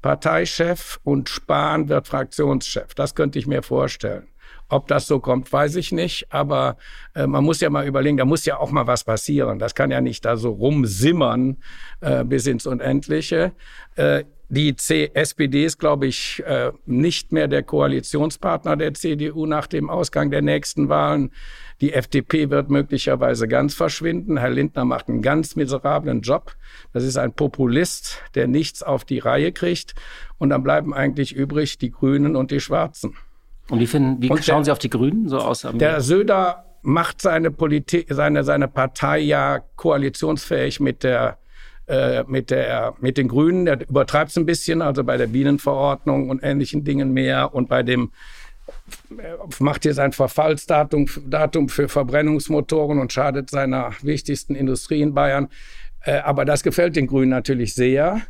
Parteichef und Spahn wird Fraktionschef. Das könnte ich mir vorstellen. Ob das so kommt, weiß ich nicht. Aber äh, man muss ja mal überlegen, da muss ja auch mal was passieren. Das kann ja nicht da so rumsimmern äh, bis ins Unendliche. Äh, die C SPD ist, glaube ich, äh, nicht mehr der Koalitionspartner der CDU nach dem Ausgang der nächsten Wahlen. Die FDP wird möglicherweise ganz verschwinden. Herr Lindner macht einen ganz miserablen Job. Das ist ein Populist, der nichts auf die Reihe kriegt. Und dann bleiben eigentlich übrig die Grünen und die Schwarzen. Und wie, finden, wie und schauen der, Sie auf die Grünen so aus? Der Söder macht seine Politik, seine, seine Partei ja koalitionsfähig mit der äh, mit, der, mit den Grünen. Der übertreibt es ein bisschen, also bei der Bienenverordnung und ähnlichen Dingen mehr und bei dem äh, macht hier sein Verfallsdatum Datum für Verbrennungsmotoren und schadet seiner wichtigsten Industrie in Bayern. Äh, aber das gefällt den Grünen natürlich sehr.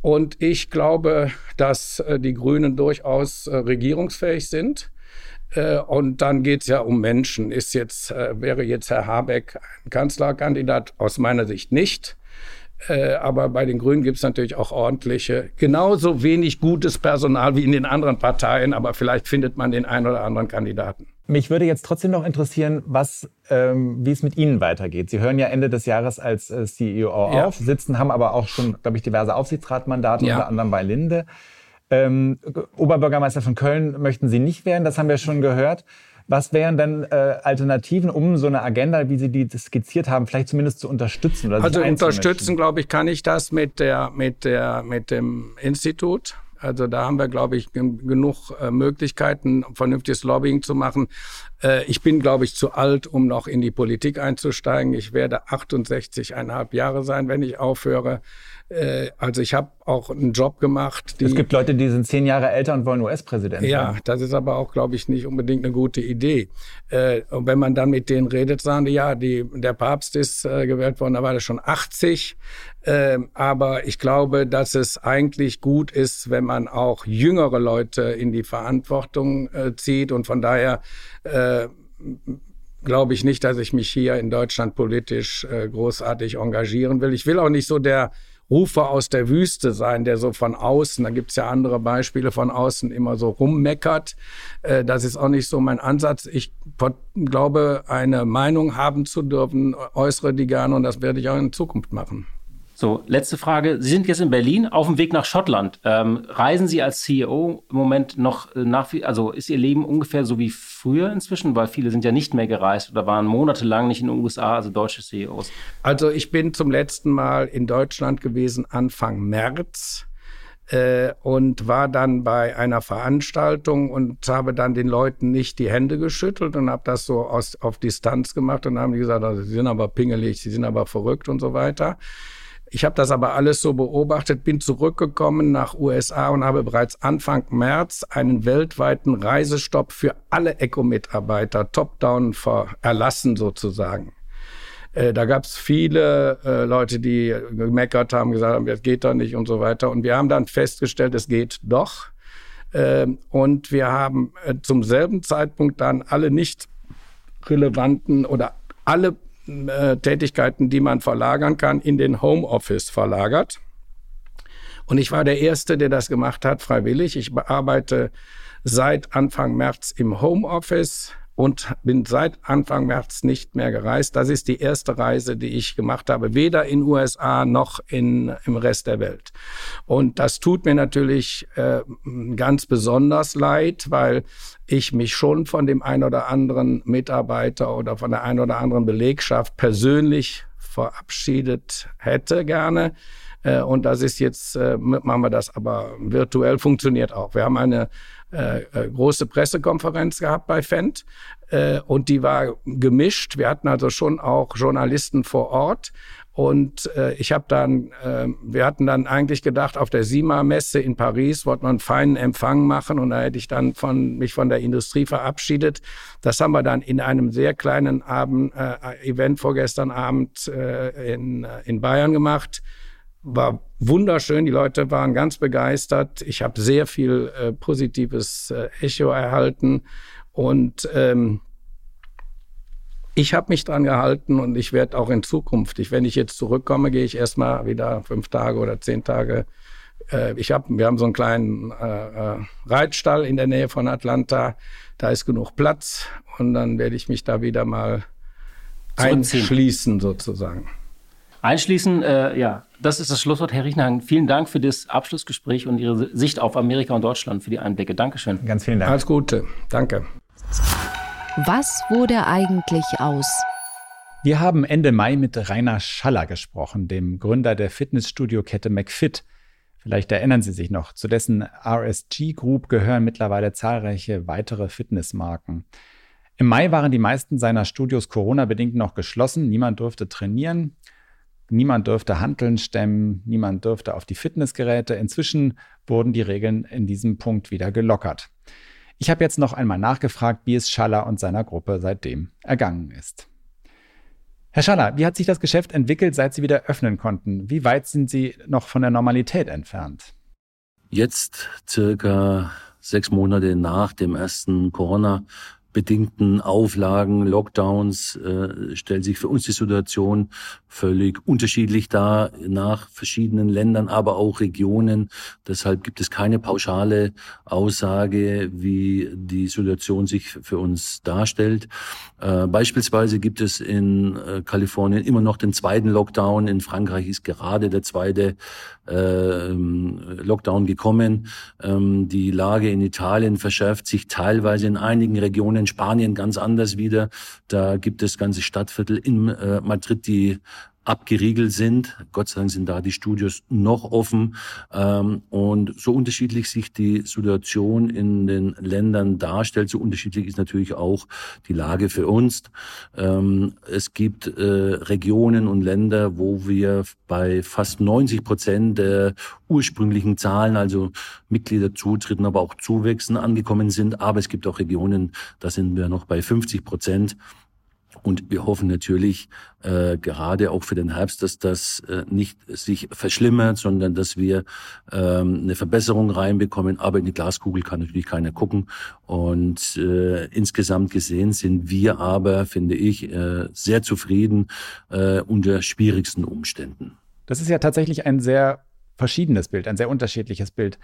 Und ich glaube, dass die Grünen durchaus regierungsfähig sind. Und dann geht es ja um Menschen. Ist jetzt, wäre jetzt Herr Habeck ein Kanzlerkandidat? Aus meiner Sicht nicht. Äh, aber bei den Grünen gibt es natürlich auch ordentliche, genauso wenig gutes Personal wie in den anderen Parteien, aber vielleicht findet man den einen oder anderen Kandidaten. Mich würde jetzt trotzdem noch interessieren, was, ähm, wie es mit Ihnen weitergeht. Sie hören ja Ende des Jahres als äh, CEO ja. auf, sitzen, haben aber auch schon, glaube ich, diverse Aufsichtsratmandate, ja. unter anderem bei Linde. Ähm, Oberbürgermeister von Köln möchten Sie nicht werden, das haben wir schon gehört. Was wären denn äh, Alternativen, um so eine Agenda, wie Sie die skizziert haben, vielleicht zumindest zu unterstützen? Oder also unterstützen, glaube ich, kann ich das mit der mit der mit dem Institut. Also da haben wir, glaube ich, genug äh, Möglichkeiten, vernünftiges Lobbying zu machen. Äh, ich bin, glaube ich, zu alt, um noch in die Politik einzusteigen. Ich werde 68,5 Jahre sein, wenn ich aufhöre. Äh, also ich habe auch einen Job gemacht. es gibt Leute, die sind zehn Jahre älter und wollen US-Präsident werden. Ja, das ist aber auch, glaube ich, nicht unbedingt eine gute Idee. Äh, und wenn man dann mit denen redet, sagen die, ja, die, der Papst ist äh, gewählt worden, da war er schon 80. Ähm, aber ich glaube, dass es eigentlich gut ist, wenn man auch jüngere Leute in die Verantwortung zieht. Und von daher glaube ich nicht, dass ich mich hier in Deutschland politisch großartig engagieren will. Ich will auch nicht so der Rufer aus der Wüste sein, der so von außen, da gibt's ja andere Beispiele, von außen immer so rummeckert. Äh, das ist auch nicht so mein Ansatz. Ich glaube, eine Meinung haben zu dürfen, äußere die gerne und das werde ich auch in Zukunft machen. So, letzte Frage. Sie sind jetzt in Berlin auf dem Weg nach Schottland. Ähm, reisen Sie als CEO im Moment noch äh, nach, also ist Ihr Leben ungefähr so wie früher inzwischen? Weil viele sind ja nicht mehr gereist oder waren monatelang nicht in den USA, also deutsche CEOs. Also ich bin zum letzten Mal in Deutschland gewesen Anfang März äh, und war dann bei einer Veranstaltung und habe dann den Leuten nicht die Hände geschüttelt und habe das so aus, auf Distanz gemacht und haben die gesagt, also, sie sind aber pingelig, sie sind aber verrückt und so weiter. Ich habe das aber alles so beobachtet, bin zurückgekommen nach USA und habe bereits Anfang März einen weltweiten Reisestopp für alle ECO-Mitarbeiter top-down erlassen sozusagen. Äh, da gab es viele äh, Leute, die gemeckert haben, gesagt haben, das geht doch nicht und so weiter. Und wir haben dann festgestellt, es geht doch. Äh, und wir haben äh, zum selben Zeitpunkt dann alle nicht relevanten oder alle äh, Tätigkeiten, die man verlagern kann, in den Homeoffice verlagert. Und ich war der Erste, der das gemacht hat, freiwillig. Ich arbeite seit Anfang März im Homeoffice und bin seit Anfang März nicht mehr gereist. Das ist die erste Reise, die ich gemacht habe, weder in USA noch in, im Rest der Welt. Und das tut mir natürlich äh, ganz besonders leid, weil ich mich schon von dem einen oder anderen Mitarbeiter oder von der einen oder anderen Belegschaft persönlich verabschiedet hätte gerne. Äh, und das ist jetzt, äh, machen wir das aber virtuell, funktioniert auch. Wir haben eine äh, äh, große Pressekonferenz gehabt bei Fendt äh, und die war gemischt. Wir hatten also schon auch Journalisten vor Ort. Und äh, ich habe dann, äh, wir hatten dann eigentlich gedacht, auf der SIMA-Messe in Paris wollte man einen feinen Empfang machen und da hätte ich dann von, mich von der Industrie verabschiedet. Das haben wir dann in einem sehr kleinen Abend, äh, Event vorgestern Abend äh, in, äh, in Bayern gemacht war wunderschön. Die Leute waren ganz begeistert. Ich habe sehr viel äh, positives äh, Echo erhalten und ähm, ich habe mich dran gehalten und ich werde auch in Zukunft, ich, wenn ich jetzt zurückkomme, gehe ich erstmal wieder fünf Tage oder zehn Tage äh, ich hab, wir haben so einen kleinen äh, äh, Reitstall in der Nähe von Atlanta. Da ist genug Platz und dann werde ich mich da wieder mal einschließen sozusagen. Einschließen, äh, ja, das ist das Schlusswort. Herr Riechenhagen, vielen Dank für das Abschlussgespräch und Ihre Sicht auf Amerika und Deutschland, für die Einblicke. Dankeschön. Ganz vielen Dank. Alles Gute. Danke. Was wurde eigentlich aus? Wir haben Ende Mai mit Rainer Schaller gesprochen, dem Gründer der Fitnessstudio-Kette McFit. Vielleicht erinnern Sie sich noch, zu dessen RSG Group gehören mittlerweile zahlreiche weitere Fitnessmarken. Im Mai waren die meisten seiner Studios Corona-bedingt noch geschlossen. Niemand durfte trainieren, niemand durfte Hanteln stemmen, niemand durfte auf die Fitnessgeräte. Inzwischen wurden die Regeln in diesem Punkt wieder gelockert. Ich habe jetzt noch einmal nachgefragt, wie es Schaller und seiner Gruppe seitdem ergangen ist. Herr Schaller, wie hat sich das Geschäft entwickelt, seit Sie wieder öffnen konnten? Wie weit sind Sie noch von der Normalität entfernt? Jetzt circa sechs Monate nach dem ersten Corona bedingten Auflagen, Lockdowns, äh, stellt sich für uns die Situation völlig unterschiedlich dar nach verschiedenen Ländern, aber auch Regionen. Deshalb gibt es keine pauschale Aussage, wie die Situation sich für uns darstellt. Äh, beispielsweise gibt es in äh, Kalifornien immer noch den zweiten Lockdown. In Frankreich ist gerade der zweite äh, Lockdown gekommen. Ähm, die Lage in Italien verschärft sich teilweise in einigen Regionen, Spanien ganz anders wieder. Da gibt es ganze Stadtviertel in äh, Madrid, die abgeriegelt sind. Gott sei Dank sind da die Studios noch offen. Ähm, und so unterschiedlich sich die Situation in den Ländern darstellt, so unterschiedlich ist natürlich auch die Lage für uns. Ähm, es gibt äh, Regionen und Länder, wo wir bei fast 90 Prozent der ursprünglichen Zahlen, also Mitgliederzutritten, aber auch Zuwächsen angekommen sind. Aber es gibt auch Regionen, da sind wir noch bei 50 Prozent. Und wir hoffen natürlich äh, gerade auch für den Herbst, dass das äh, nicht sich verschlimmert, sondern dass wir ähm, eine Verbesserung reinbekommen. Aber in die Glaskugel kann natürlich keiner gucken. Und äh, insgesamt gesehen sind wir aber, finde ich, äh, sehr zufrieden äh, unter schwierigsten Umständen. Das ist ja tatsächlich ein sehr verschiedenes Bild, ein sehr unterschiedliches Bild.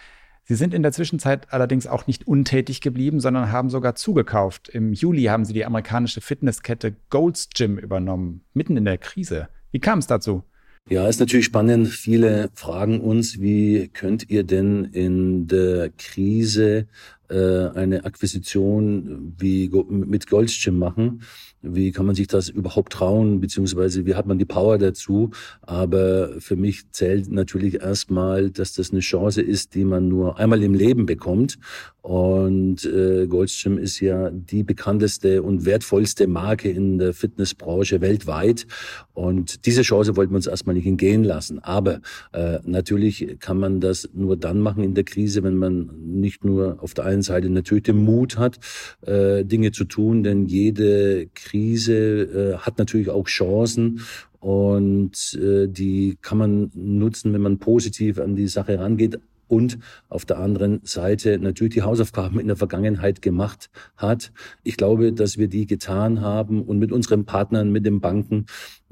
Sie sind in der Zwischenzeit allerdings auch nicht untätig geblieben, sondern haben sogar zugekauft. Im Juli haben Sie die amerikanische Fitnesskette Gold's Gym übernommen, mitten in der Krise. Wie kam es dazu? Ja, ist natürlich spannend. Viele fragen uns, wie könnt ihr denn in der Krise äh, eine Akquisition wie mit Gold's Gym machen? Wie kann man sich das überhaupt trauen, beziehungsweise wie hat man die Power dazu? Aber für mich zählt natürlich erstmal, dass das eine Chance ist, die man nur einmal im Leben bekommt. Und äh, Goldstream ist ja die bekannteste und wertvollste Marke in der Fitnessbranche weltweit. Und diese Chance wollten wir uns erstmal nicht entgehen lassen. Aber äh, natürlich kann man das nur dann machen in der Krise, wenn man nicht nur auf der einen Seite natürlich den Mut hat, äh, Dinge zu tun, denn jede Krise äh, hat natürlich auch Chancen und äh, die kann man nutzen, wenn man positiv an die Sache rangeht und auf der anderen Seite natürlich die Hausaufgaben in der Vergangenheit gemacht hat. Ich glaube, dass wir die getan haben und mit unseren Partnern, mit den Banken,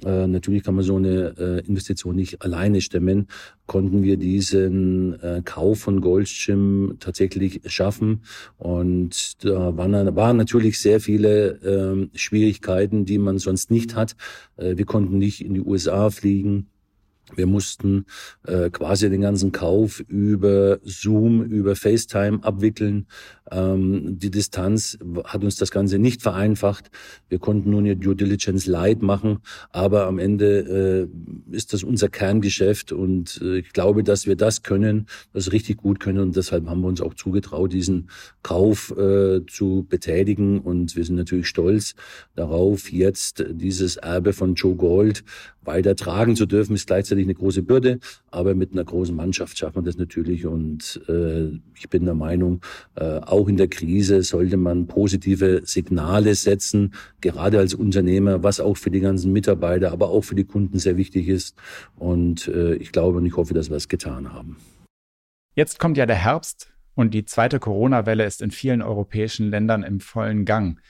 äh, natürlich kann man so eine äh, Investition nicht alleine stemmen, konnten wir diesen äh, Kauf von Goldschirm tatsächlich schaffen. Und da waren, waren natürlich sehr viele äh, Schwierigkeiten, die man sonst nicht hat. Äh, wir konnten nicht in die USA fliegen. Wir mussten äh, quasi den ganzen Kauf über Zoom, über FaceTime abwickeln. Ähm, die Distanz hat uns das Ganze nicht vereinfacht. Wir konnten nur eine Due Diligence Light machen, aber am Ende äh, ist das unser Kerngeschäft und äh, ich glaube, dass wir das können, das richtig gut können und deshalb haben wir uns auch zugetraut, diesen Kauf äh, zu betätigen und wir sind natürlich stolz darauf, jetzt dieses Erbe von Joe Gold weiter tragen zu dürfen, ist gleichzeitig eine große Bürde, aber mit einer großen Mannschaft schafft man das natürlich und äh, ich bin der Meinung, äh, auch in der Krise sollte man positive Signale setzen, gerade als Unternehmer, was auch für die ganzen Mitarbeiter, aber auch für die Kunden sehr wichtig ist und äh, ich glaube und ich hoffe, dass wir es getan haben. Jetzt kommt ja der Herbst und die zweite Corona-Welle ist in vielen europäischen Ländern im vollen Gang.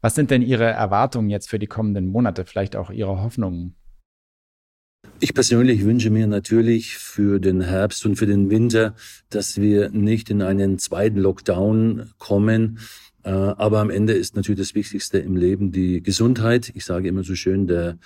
Was sind denn Ihre Erwartungen jetzt für die kommenden Monate, vielleicht auch Ihre Hoffnungen? Ich persönlich wünsche mir natürlich für den Herbst und für den Winter, dass wir nicht in einen zweiten Lockdown kommen. Äh, aber am Ende ist natürlich das Wichtigste im Leben die Gesundheit. Ich sage immer so schön, der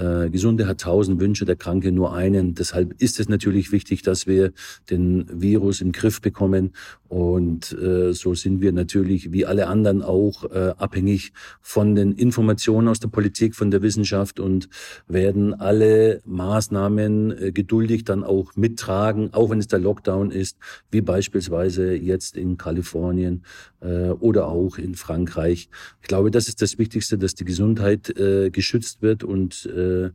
äh, Gesunde hat tausend Wünsche, der Kranke nur einen. Deshalb ist es natürlich wichtig, dass wir den Virus im Griff bekommen. Und äh, so sind wir natürlich wie alle anderen auch äh, abhängig von den Informationen aus der Politik, von der Wissenschaft und werden alle Maßnahmen äh, geduldig dann auch mittragen, auch wenn es der Lockdown ist, wie beispielsweise jetzt in Kalifornien äh, oder auch in Frankreich. Ich glaube, das ist das Wichtigste, dass die Gesundheit äh, geschützt wird und äh, äh,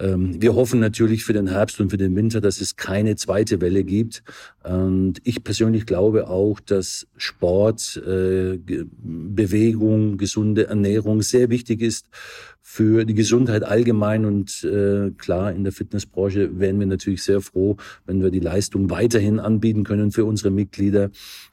ähm, wir hoffen natürlich für den Herbst und für den Winter, dass es keine zweite Welle gibt. Und ich persönlich glaube auch, dass Sport, äh, Bewegung, gesunde Ernährung sehr wichtig ist für die Gesundheit allgemein und äh, klar in der Fitnessbranche wären wir natürlich sehr froh, wenn wir die Leistung weiterhin anbieten können für unsere Mitglieder.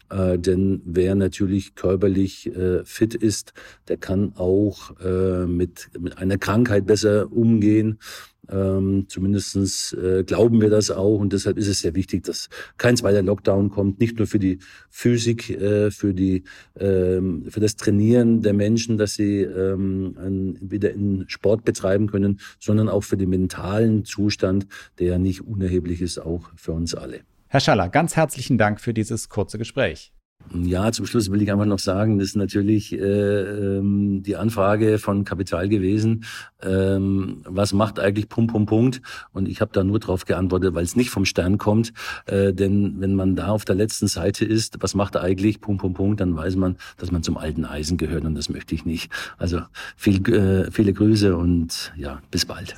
Äh, denn wer natürlich körperlich äh, fit ist, der kann auch äh, mit, mit einer Krankheit besser umgehen. Ähm, zumindestens äh, glauben wir das auch und deshalb ist es sehr wichtig, dass kein zweiter Lockdown kommt, nicht nur für die Physik, äh, für die ähm, für das Trainieren der Menschen, dass sie ähm, ein, wieder in Sport betreiben können, sondern auch für den mentalen Zustand, der ja nicht unerheblich ist, auch für uns alle. Herr Schaller, ganz herzlichen Dank für dieses kurze Gespräch. Ja, zum Schluss will ich einfach noch sagen, das ist natürlich äh, ähm, die Anfrage von Kapital gewesen. Ähm, was macht eigentlich Punkt, Punkt, Punkt? Und ich habe da nur drauf geantwortet, weil es nicht vom Stern kommt. Äh, denn wenn man da auf der letzten Seite ist, was macht eigentlich Punkt, Punkt, Punkt, dann weiß man, dass man zum alten Eisen gehört und das möchte ich nicht. Also viel, äh, viele Grüße und ja, bis bald.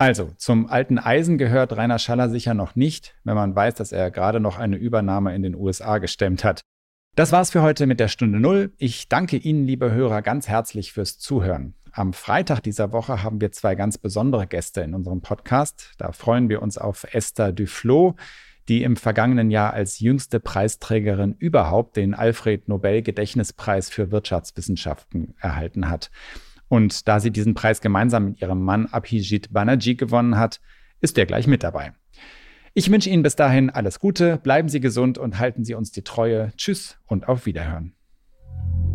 Also, zum alten Eisen gehört Rainer Schaller sicher noch nicht, wenn man weiß, dass er gerade noch eine Übernahme in den USA gestemmt hat. Das war's für heute mit der Stunde Null. Ich danke Ihnen, liebe Hörer, ganz herzlich fürs Zuhören. Am Freitag dieser Woche haben wir zwei ganz besondere Gäste in unserem Podcast. Da freuen wir uns auf Esther Duflo, die im vergangenen Jahr als jüngste Preisträgerin überhaupt den Alfred Nobel Gedächtnispreis für Wirtschaftswissenschaften erhalten hat. Und da sie diesen Preis gemeinsam mit ihrem Mann Abhijit Banerjee gewonnen hat, ist er gleich mit dabei. Ich wünsche Ihnen bis dahin alles Gute, bleiben Sie gesund und halten Sie uns die Treue. Tschüss und auf Wiederhören.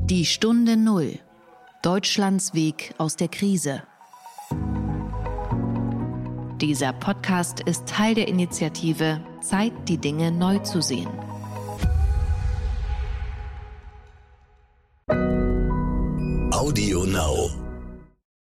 Die Stunde Null. Deutschlands Weg aus der Krise. Dieser Podcast ist Teil der Initiative Zeit, die Dinge neu zu sehen. Audio Now.